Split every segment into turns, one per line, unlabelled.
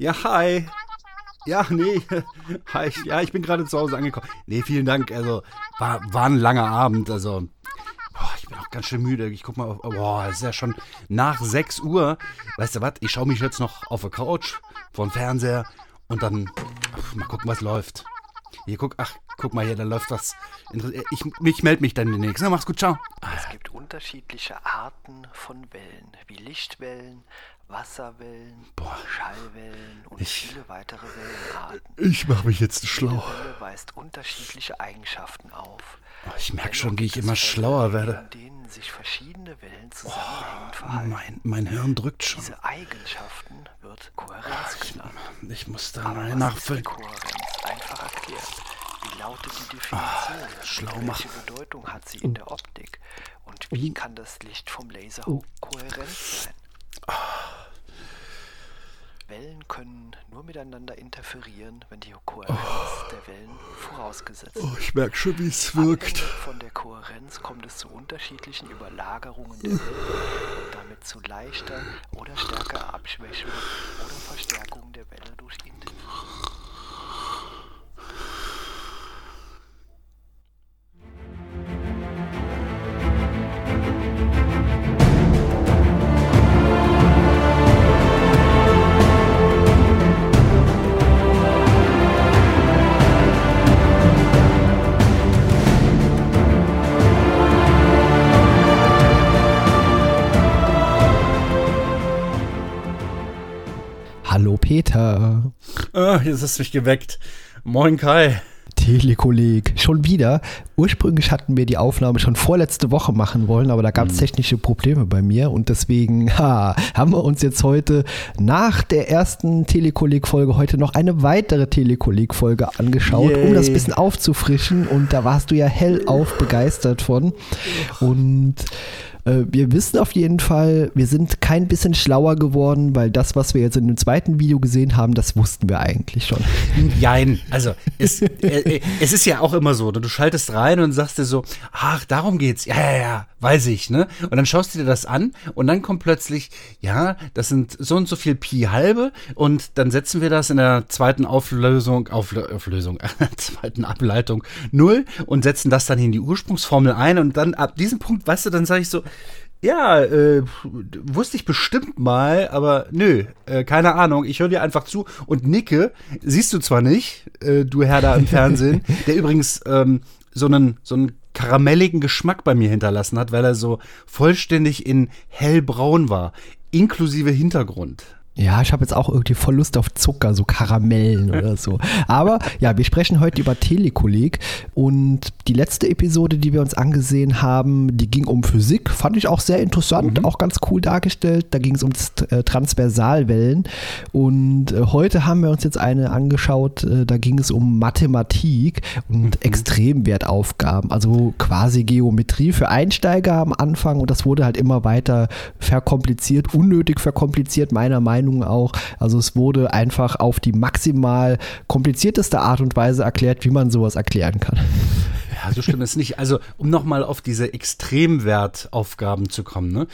Ja, hi. Ja, nee. Hi. Ja, ich bin gerade zu Hause angekommen. Nee, vielen Dank. Also, war, war ein langer Abend. Also, boah, ich bin auch ganz schön müde. Ich guck mal, boah, es ist ja schon nach 6 Uhr. Weißt du was? Ich schaue mich jetzt noch auf der Couch vor Fernseher und dann ach, mal gucken, was läuft. Hier, guck, ach, guck mal hier, da läuft was. Ich, ich melde mich dann demnächst. Na, mach's gut, ciao.
Es gibt unterschiedliche Arten von Wellen, wie Lichtwellen, Wasserwellen, Boah. Schallwellen und ich, viele weitere Wellenarten.
Ich mache mich jetzt schlau. Jede
Welle weist unterschiedliche Eigenschaften auf.
Oh, ich merke schon, wie ich immer schlauer werde.
In sich verschiedene Wellen zusammenhängend oh, verhalten.
Mein, mein Hirn drückt schon.
Diese Eigenschaften wird Kohärenz
ich,
genannt.
Ich muss da mal nachfüllen.
Kohärenz einfach erklärt. Wie lautet die Definition?
Oh, schlau
Welche Bedeutung hat sie in der Optik? Und wie kann das Licht vom Laser kohärent sein? Wellen können nur miteinander interferieren, wenn die Kohärenz oh. der Wellen vorausgesetzt
ist. Oh, ich merke schon, wie es wirkt. Abhängig
von der Kohärenz kommt es zu unterschiedlichen Überlagerungen der Wellen und damit zu leichter oder stärker Abschwächung oder Verstärkung der Welle durch Intensiv.
Peter.
Ah, jetzt hast du mich geweckt. Moin Kai.
Telekolleg. Schon wieder. Ursprünglich hatten wir die Aufnahme schon vorletzte Woche machen wollen, aber da gab es mhm. technische Probleme bei mir und deswegen ha, haben wir uns jetzt heute nach der ersten Telekolleg-Folge heute noch eine weitere Telekolleg-Folge angeschaut, Yay. um das ein bisschen aufzufrischen und da warst du ja hellauf begeistert von. Und wir wissen auf jeden Fall, wir sind kein bisschen schlauer geworden, weil das, was wir jetzt in dem zweiten Video gesehen haben, das wussten wir eigentlich schon.
Nein, also es, äh, äh, es ist ja auch immer so, du schaltest rein und sagst dir so, ach, darum geht's. Ja, ja, ja, weiß ich, ne? Und dann schaust du dir das an und dann kommt plötzlich, ja, das sind so und so viel Pi halbe und dann setzen wir das in der zweiten Auflösung, Auflö Auflösung, zweiten Ableitung null und setzen das dann in die Ursprungsformel ein und dann ab diesem Punkt, weißt du, dann sage ich so, ja, äh, wusste ich bestimmt mal, aber nö, äh, keine Ahnung. Ich höre dir einfach zu und nicke. Siehst du zwar nicht, äh, du Herr da im Fernsehen, der übrigens ähm, so einen so einen karamelligen Geschmack bei mir hinterlassen hat, weil er so vollständig in hellbraun war, inklusive Hintergrund.
Ja, ich habe jetzt auch irgendwie voll Lust auf Zucker, so Karamellen oder so. Aber ja, wir sprechen heute über Telekolleg und die letzte Episode, die wir uns angesehen haben, die ging um Physik, fand ich auch sehr interessant, mhm. auch ganz cool dargestellt. Da ging es um äh, Transversalwellen und äh, heute haben wir uns jetzt eine angeschaut, äh, da ging es um Mathematik und mhm. Extremwertaufgaben, also quasi Geometrie für Einsteiger am Anfang und das wurde halt immer weiter verkompliziert, unnötig verkompliziert meiner Meinung Meinung auch. Also es wurde einfach auf die maximal komplizierteste Art und Weise erklärt, wie man sowas erklären kann.
Ja, so schlimm ist nicht. Also um nochmal auf diese Extremwertaufgaben zu kommen, ne?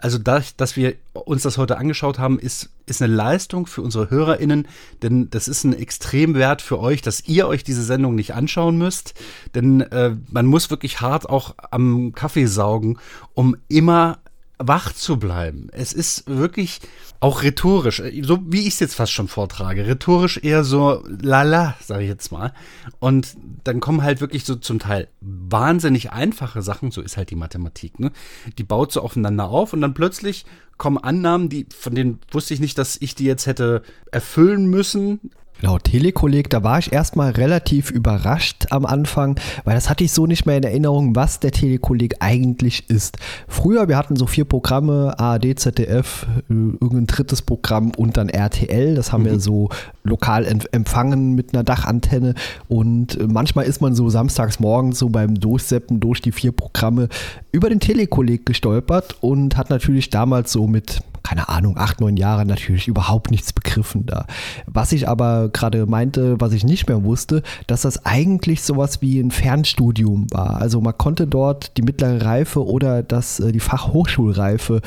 also dadurch, dass wir uns das heute angeschaut haben, ist, ist eine Leistung für unsere HörerInnen, denn das ist ein Extremwert für euch, dass ihr euch diese Sendung nicht anschauen müsst, denn äh, man muss wirklich hart auch am Kaffee saugen, um immer wach zu bleiben. Es ist wirklich auch rhetorisch, so wie ich es jetzt fast schon vortrage, rhetorisch eher so lala, sage ich jetzt mal. Und dann kommen halt wirklich so zum Teil wahnsinnig einfache Sachen, so ist halt die Mathematik, ne? Die baut so aufeinander auf und dann plötzlich kommen Annahmen, die, von denen wusste ich nicht, dass ich die jetzt hätte erfüllen müssen,
Genau, Telekolleg, da war ich erstmal relativ überrascht am Anfang, weil das hatte ich so nicht mehr in Erinnerung, was der Telekolleg eigentlich ist. Früher, wir hatten so vier Programme, ARD, ZDF, äh, irgendein drittes Programm und dann RTL. Das haben mhm. wir so lokal empfangen mit einer Dachantenne. Und äh, manchmal ist man so samstags morgens so beim Durchseppen durch die vier Programme über den Telekolleg gestolpert und hat natürlich damals so mit keine Ahnung, acht, neun Jahre natürlich überhaupt nichts begriffen da. Was ich aber gerade meinte, was ich nicht mehr wusste, dass das eigentlich sowas wie ein Fernstudium war. Also man konnte dort die mittlere Reife oder das, äh, die Fachhochschulreife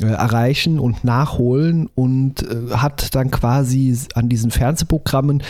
äh, erreichen und nachholen und äh, hat dann quasi an diesen Fernsehprogrammen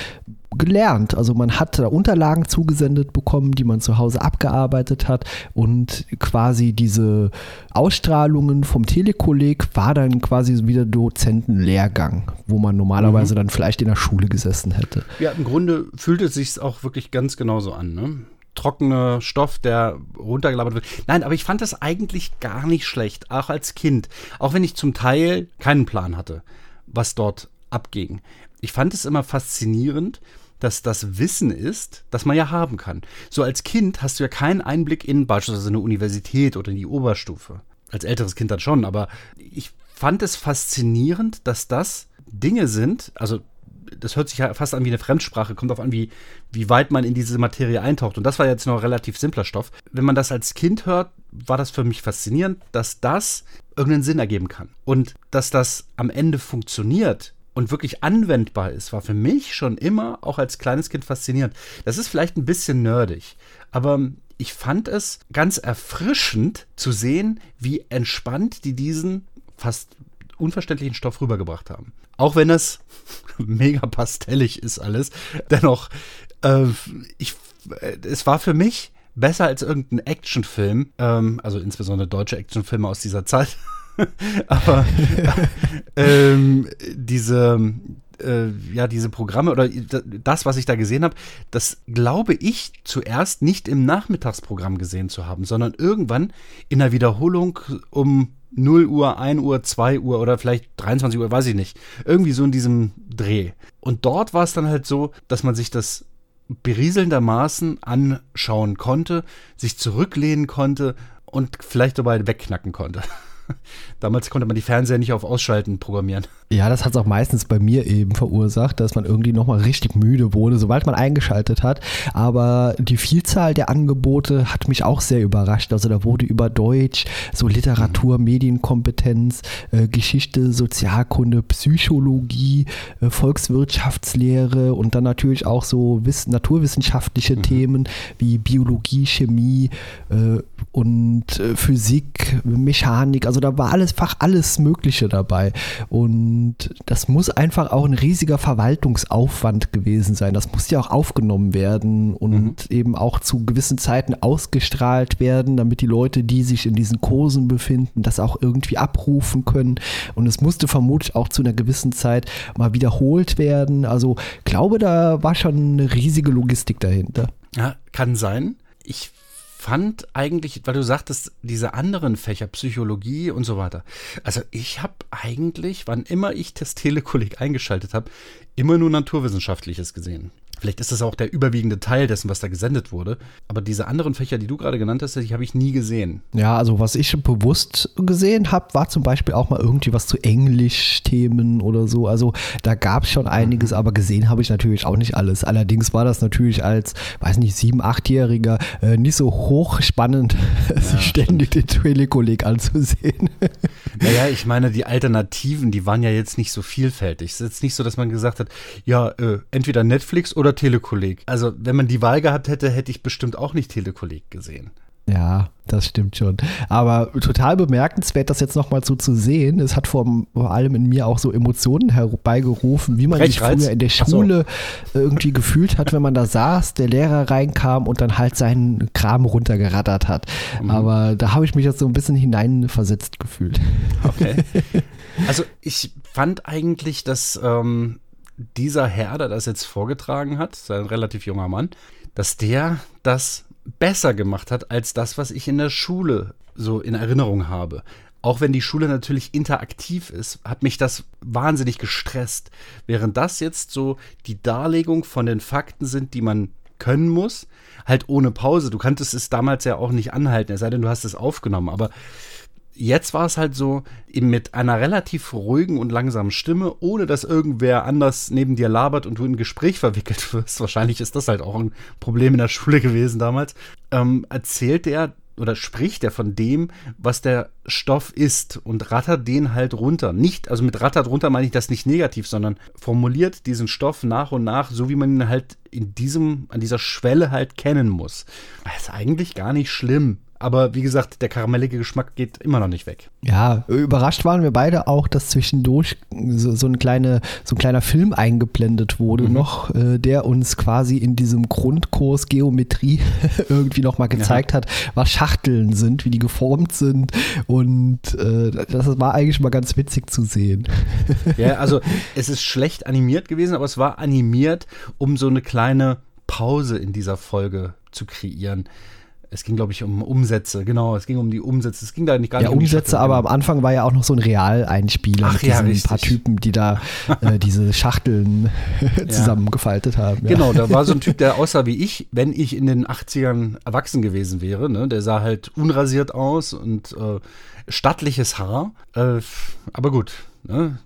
gelernt. Also man hat da Unterlagen zugesendet bekommen, die man zu Hause abgearbeitet hat und quasi diese Ausstrahlungen vom Telekolleg war dann quasi wieder Dozentenlehrgang, wo man normalerweise mhm. dann vielleicht in der Schule gesessen hätte.
Ja, im Grunde fühlt es sich auch wirklich ganz genauso an, ne? trockener Stoff, der runtergelabert wird. Nein, aber ich fand das eigentlich gar nicht schlecht, auch als Kind. Auch wenn ich zum Teil keinen Plan hatte, was dort abging. Ich fand es immer faszinierend, dass das Wissen ist, das man ja haben kann. So als Kind hast du ja keinen Einblick in beispielsweise eine Universität oder in die Oberstufe. Als älteres Kind dann schon, aber ich fand es faszinierend, dass das Dinge sind, also das hört sich ja fast an wie eine Fremdsprache, kommt darauf an, wie, wie weit man in diese Materie eintaucht. Und das war jetzt noch relativ simpler Stoff. Wenn man das als Kind hört, war das für mich faszinierend, dass das irgendeinen Sinn ergeben kann. Und dass das am Ende funktioniert, und wirklich anwendbar ist, war für mich schon immer auch als kleines Kind faszinierend. Das ist vielleicht ein bisschen nerdig, aber ich fand es ganz erfrischend zu sehen, wie entspannt die diesen fast unverständlichen Stoff rübergebracht haben. Auch wenn es mega pastellig ist alles, dennoch, äh, ich, äh, es war für mich besser als irgendein Actionfilm, ähm, also insbesondere deutsche Actionfilme aus dieser Zeit. Aber ähm, diese, äh, ja, diese Programme oder das, was ich da gesehen habe, das glaube ich zuerst nicht im Nachmittagsprogramm gesehen zu haben, sondern irgendwann in der Wiederholung um 0 Uhr, 1 Uhr, 2 Uhr oder vielleicht 23 Uhr, weiß ich nicht. Irgendwie so in diesem Dreh. Und dort war es dann halt so, dass man sich das berieselndermaßen anschauen konnte, sich zurücklehnen konnte und vielleicht dabei wegknacken konnte. Damals konnte man die Fernseher nicht auf Ausschalten programmieren.
Ja, das hat es auch meistens bei mir eben verursacht, dass man irgendwie nochmal richtig müde wurde, sobald man eingeschaltet hat. Aber die Vielzahl der Angebote hat mich auch sehr überrascht. Also da wurde über Deutsch, so Literatur, mhm. Medienkompetenz, äh, Geschichte, Sozialkunde, Psychologie, äh, Volkswirtschaftslehre und dann natürlich auch so wiss naturwissenschaftliche mhm. Themen wie Biologie, Chemie äh, und äh, Physik, Mechanik. Also da war alles Fach, alles Mögliche dabei. Und und das muss einfach auch ein riesiger Verwaltungsaufwand gewesen sein. Das muss ja auch aufgenommen werden und mhm. eben auch zu gewissen Zeiten ausgestrahlt werden, damit die Leute, die sich in diesen Kursen befinden, das auch irgendwie abrufen können. Und es musste vermutlich auch zu einer gewissen Zeit mal wiederholt werden. Also glaube, da war schon eine riesige Logistik dahinter.
Ja, kann sein. Ich fand eigentlich, weil du sagtest, diese anderen Fächer, Psychologie und so weiter. Also ich habe eigentlich, wann immer ich das Telekolleg eingeschaltet habe, immer nur Naturwissenschaftliches gesehen. Vielleicht ist das auch der überwiegende Teil dessen, was da gesendet wurde. Aber diese anderen Fächer, die du gerade genannt hast, die habe ich nie gesehen.
Ja, also was ich bewusst gesehen habe, war zum Beispiel auch mal irgendwie was zu Englisch-Themen oder so. Also da gab es schon einiges, mhm. aber gesehen habe ich natürlich auch nicht alles. Allerdings war das natürlich als, weiß nicht, sieben-, achtjähriger äh, nicht so hochspannend, ja, sich ständig den Telekolleg anzusehen.
Naja, ich meine, die Alternativen, die waren ja jetzt nicht so vielfältig. Es ist jetzt nicht so, dass man gesagt hat, ja, äh, entweder Netflix oder oder Telekolleg. Also, wenn man die Wahl gehabt hätte, hätte ich bestimmt auch nicht Telekolleg gesehen.
Ja, das stimmt schon. Aber total bemerkenswert, das jetzt nochmal so zu sehen. Es hat vor, allem in mir auch so Emotionen herbeigerufen, wie man Brechreiz. sich früher in der Schule so. irgendwie gefühlt hat, wenn man da saß, der Lehrer reinkam und dann halt seinen Kram runtergerattert hat. Mhm. Aber da habe ich mich jetzt so ein bisschen hineinversetzt gefühlt.
Okay. Also ich fand eigentlich, dass ähm, dieser Herr, der das jetzt vorgetragen hat, ein relativ junger Mann, dass der das besser gemacht hat als das, was ich in der Schule so in Erinnerung habe. Auch wenn die Schule natürlich interaktiv ist, hat mich das wahnsinnig gestresst. Während das jetzt so die Darlegung von den Fakten sind, die man können muss, halt ohne Pause. Du kanntest es damals ja auch nicht anhalten, es sei denn, du hast es aufgenommen. Aber jetzt war es halt so, mit einer relativ ruhigen und langsamen Stimme, ohne dass irgendwer anders neben dir labert und du in ein Gespräch verwickelt wirst. Wahrscheinlich ist das halt auch ein Problem in der Schule gewesen damals. Ähm, erzählt er oder spricht er von dem, was der Stoff ist und rattert den halt runter. Nicht, also mit rattert runter meine ich das nicht negativ, sondern formuliert diesen Stoff nach und nach, so wie man ihn halt in diesem, an dieser Schwelle halt kennen muss. Das ist eigentlich gar nicht schlimm aber wie gesagt, der karamellige Geschmack geht immer noch nicht weg.
Ja, überrascht waren wir beide auch, dass zwischendurch so, so, ein, kleine, so ein kleiner Film eingeblendet wurde mhm. noch, äh, der uns quasi in diesem Grundkurs Geometrie irgendwie nochmal gezeigt ja. hat, was Schachteln sind, wie die geformt sind und äh, das war eigentlich mal ganz witzig zu sehen.
ja, also es ist schlecht animiert gewesen, aber es war animiert, um so eine kleine Pause in dieser Folge zu kreieren. Es ging, glaube ich, um Umsätze. Genau, es ging um die Umsätze. Es ging da nicht gar
ja,
nicht um
Umsätze, aber genau. am Anfang war ja auch noch so ein Realeinspieler Ach, mit
ja,
diesen paar Typen, die da äh, diese Schachteln zusammengefaltet haben.
Ja. Genau, da war so ein Typ, der aussah wie ich, wenn ich in den 80ern erwachsen gewesen wäre. Ne? Der sah halt unrasiert aus und äh, stattliches Haar. Äh, aber gut, ne?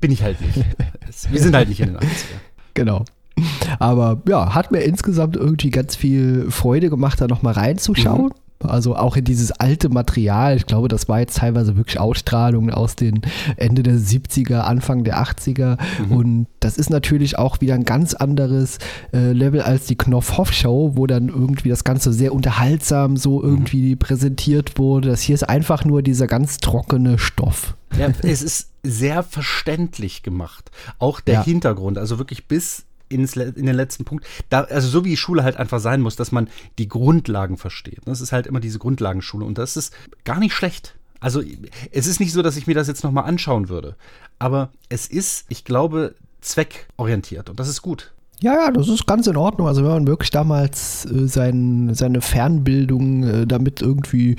bin ich halt nicht. Wir sind halt nicht in den 80ern.
Genau. Aber ja, hat mir insgesamt irgendwie ganz viel Freude gemacht, da nochmal reinzuschauen. Mhm. Also auch in dieses alte Material. Ich glaube, das war jetzt teilweise wirklich Ausstrahlungen aus den Ende der 70er, Anfang der 80er. Mhm. Und das ist natürlich auch wieder ein ganz anderes äh, Level als die Knopf-Hoff-Show, wo dann irgendwie das Ganze sehr unterhaltsam so mhm. irgendwie mhm. präsentiert wurde. Das hier ist einfach nur dieser ganz trockene Stoff.
Ja, es ist sehr verständlich gemacht. Auch der ja. Hintergrund, also wirklich bis ins, in den letzten Punkt. Da, also so wie Schule halt einfach sein muss, dass man die Grundlagen versteht. Das ist halt immer diese Grundlagenschule und das ist gar nicht schlecht. Also es ist nicht so, dass ich mir das jetzt nochmal anschauen würde. Aber es ist, ich glaube, zweckorientiert und das ist gut.
Ja, ja, das ist ganz in Ordnung. Also wenn man wirklich damals äh, sein, seine Fernbildung äh, damit irgendwie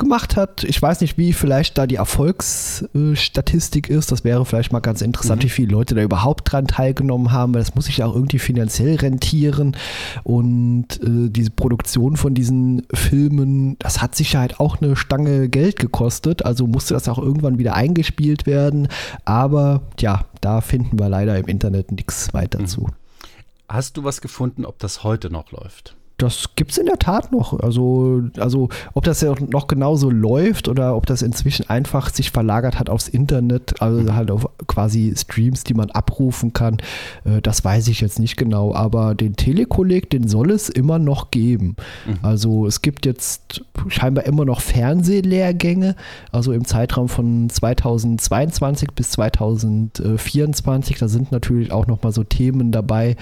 gemacht hat. Ich weiß nicht, wie vielleicht da die Erfolgsstatistik ist. Das wäre vielleicht mal ganz interessant, mhm. wie viele Leute da überhaupt dran teilgenommen haben, weil das muss sich ja auch irgendwie finanziell rentieren. Und äh, diese Produktion von diesen Filmen, das hat sicher halt auch eine Stange Geld gekostet. Also musste das auch irgendwann wieder eingespielt werden. Aber ja, da finden wir leider im Internet nichts weiter mhm. zu.
Hast du was gefunden, ob das heute noch läuft?
Das gibt es in der Tat noch. Also, also ob das ja noch genauso läuft oder ob das inzwischen einfach sich verlagert hat aufs Internet, also halt auf quasi Streams, die man abrufen kann, äh, das weiß ich jetzt nicht genau. Aber den Telekolleg, den soll es immer noch geben. Mhm. Also es gibt jetzt scheinbar immer noch Fernsehlehrgänge, also im Zeitraum von 2022 bis 2024. Da sind natürlich auch noch mal so Themen dabei,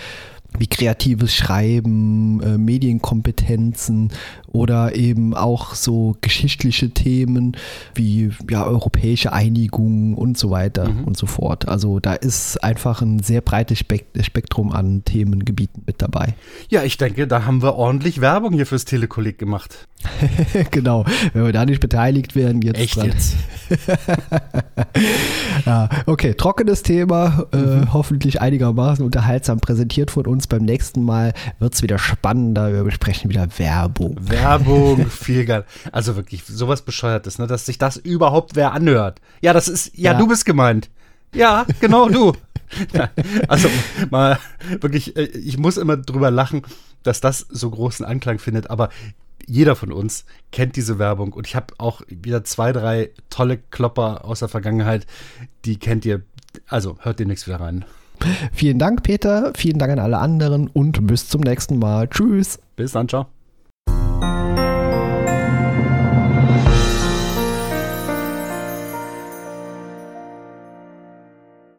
wie kreatives Schreiben, äh, Medienkompetenzen oder eben auch so geschichtliche Themen wie ja, europäische Einigung und so weiter mhm. und so fort. Also da ist einfach ein sehr breites Spektrum an Themengebieten mit dabei.
Ja, ich denke, da haben wir ordentlich Werbung hier fürs Telekolleg gemacht.
genau, wenn wir da nicht beteiligt werden, jetzt.
Echt dran. jetzt?
ja, okay, trockenes Thema, äh, mhm. hoffentlich einigermaßen unterhaltsam präsentiert von uns. Beim nächsten Mal wird es wieder spannender. Wir besprechen wieder Werbung.
Werbung, viel geil. Also wirklich, sowas Bescheuertes, ne? dass sich das überhaupt wer anhört. Ja, das ist, ja, ja. du bist gemeint. Ja, genau du. Also mal wirklich, äh, ich muss immer drüber lachen, dass das so großen Anklang findet, aber jeder von uns kennt diese Werbung und ich habe auch wieder zwei, drei tolle Klopper aus der Vergangenheit, die kennt ihr. Also hört demnächst wieder rein.
Vielen Dank, Peter. Vielen Dank an alle anderen und bis zum nächsten Mal. Tschüss.
Bis dann, ciao.